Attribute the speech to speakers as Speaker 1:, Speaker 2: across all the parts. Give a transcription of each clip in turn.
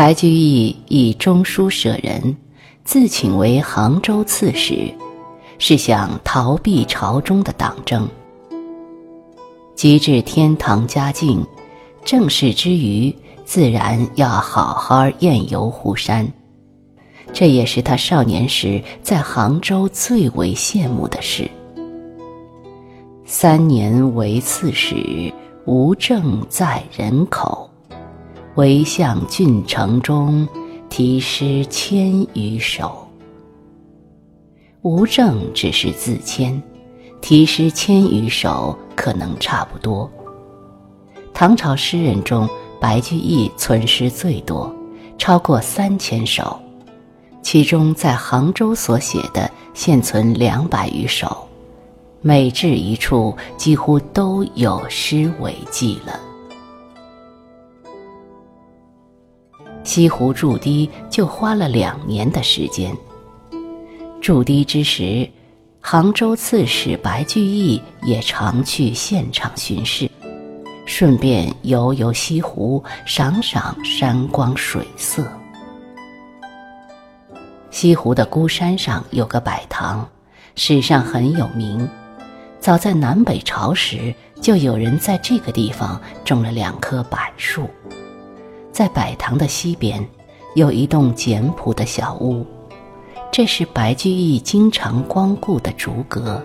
Speaker 1: 白居易以中书舍人，自请为杭州刺史，是想逃避朝中的党争。及至天堂佳境，正事之余，自然要好好宴游湖山。这也是他少年时在杭州最为羡慕的事。三年为刺史，无政在人口。唯向郡城中，题诗千余首。无证只是自谦，题诗千余首可能差不多。唐朝诗人中，白居易存诗最多，超过三千首，其中在杭州所写的现存两百余首，每至一处，几乎都有诗为记了。西湖筑堤就花了两年的时间。筑堤之时，杭州刺史白居易也常去现场巡视，顺便游游西湖，赏赏山光水色。西湖的孤山上有个柏堂，史上很有名。早在南北朝时，就有人在这个地方种了两棵柏树。在柏堂的西边，有一栋简朴的小屋，这是白居易经常光顾的竹阁。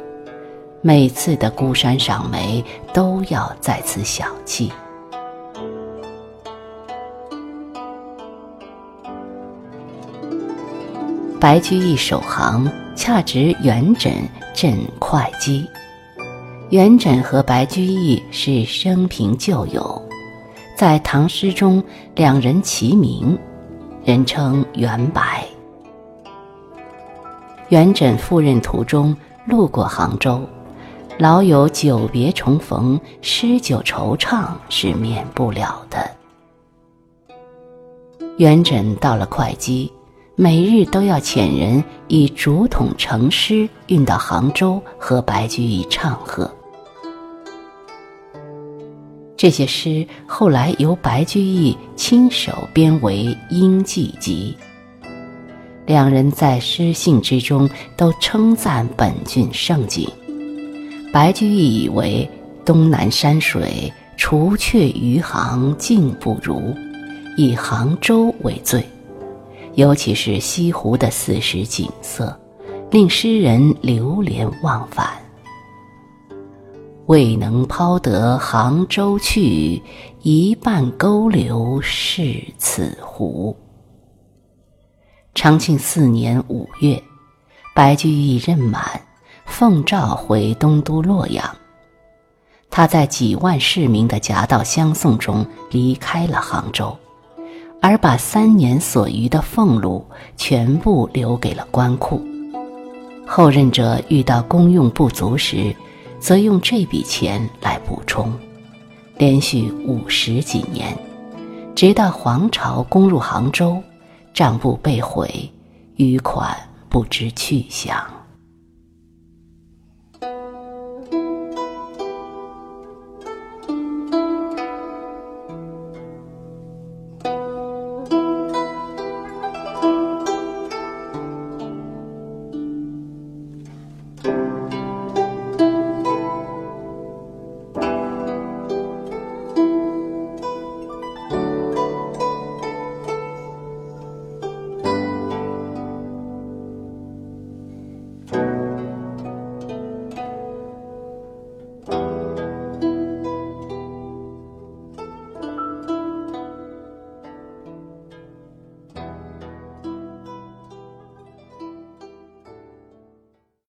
Speaker 1: 每次的孤山赏梅，都要在此小憩。白居易首行恰值元稹镇会稽，元稹和白居易是生平旧友。在唐诗中，两人齐名，人称元白。元稹赴任途中路过杭州，老友久别重逢、诗酒惆怅是免不了的。元稹到了会稽，每日都要遣人以竹筒盛诗运到杭州，和白居易唱和。这些诗后来由白居易亲手编为《应记集》，两人在诗信之中都称赞本郡胜景。白居易以为东南山水除却余杭竟不如，以杭州为最，尤其是西湖的四时景色，令诗人流连忘返。未能抛得杭州去，一半勾留是此湖。长庆四年五月，白居易任满，奉诏回东都洛阳。他在几万市民的夹道相送中离开了杭州，而把三年所余的俸禄全部留给了官库。后任者遇到公用不足时，则用这笔钱来补充，连续五十几年，直到黄巢攻入杭州，账簿被毁，余款不知去向。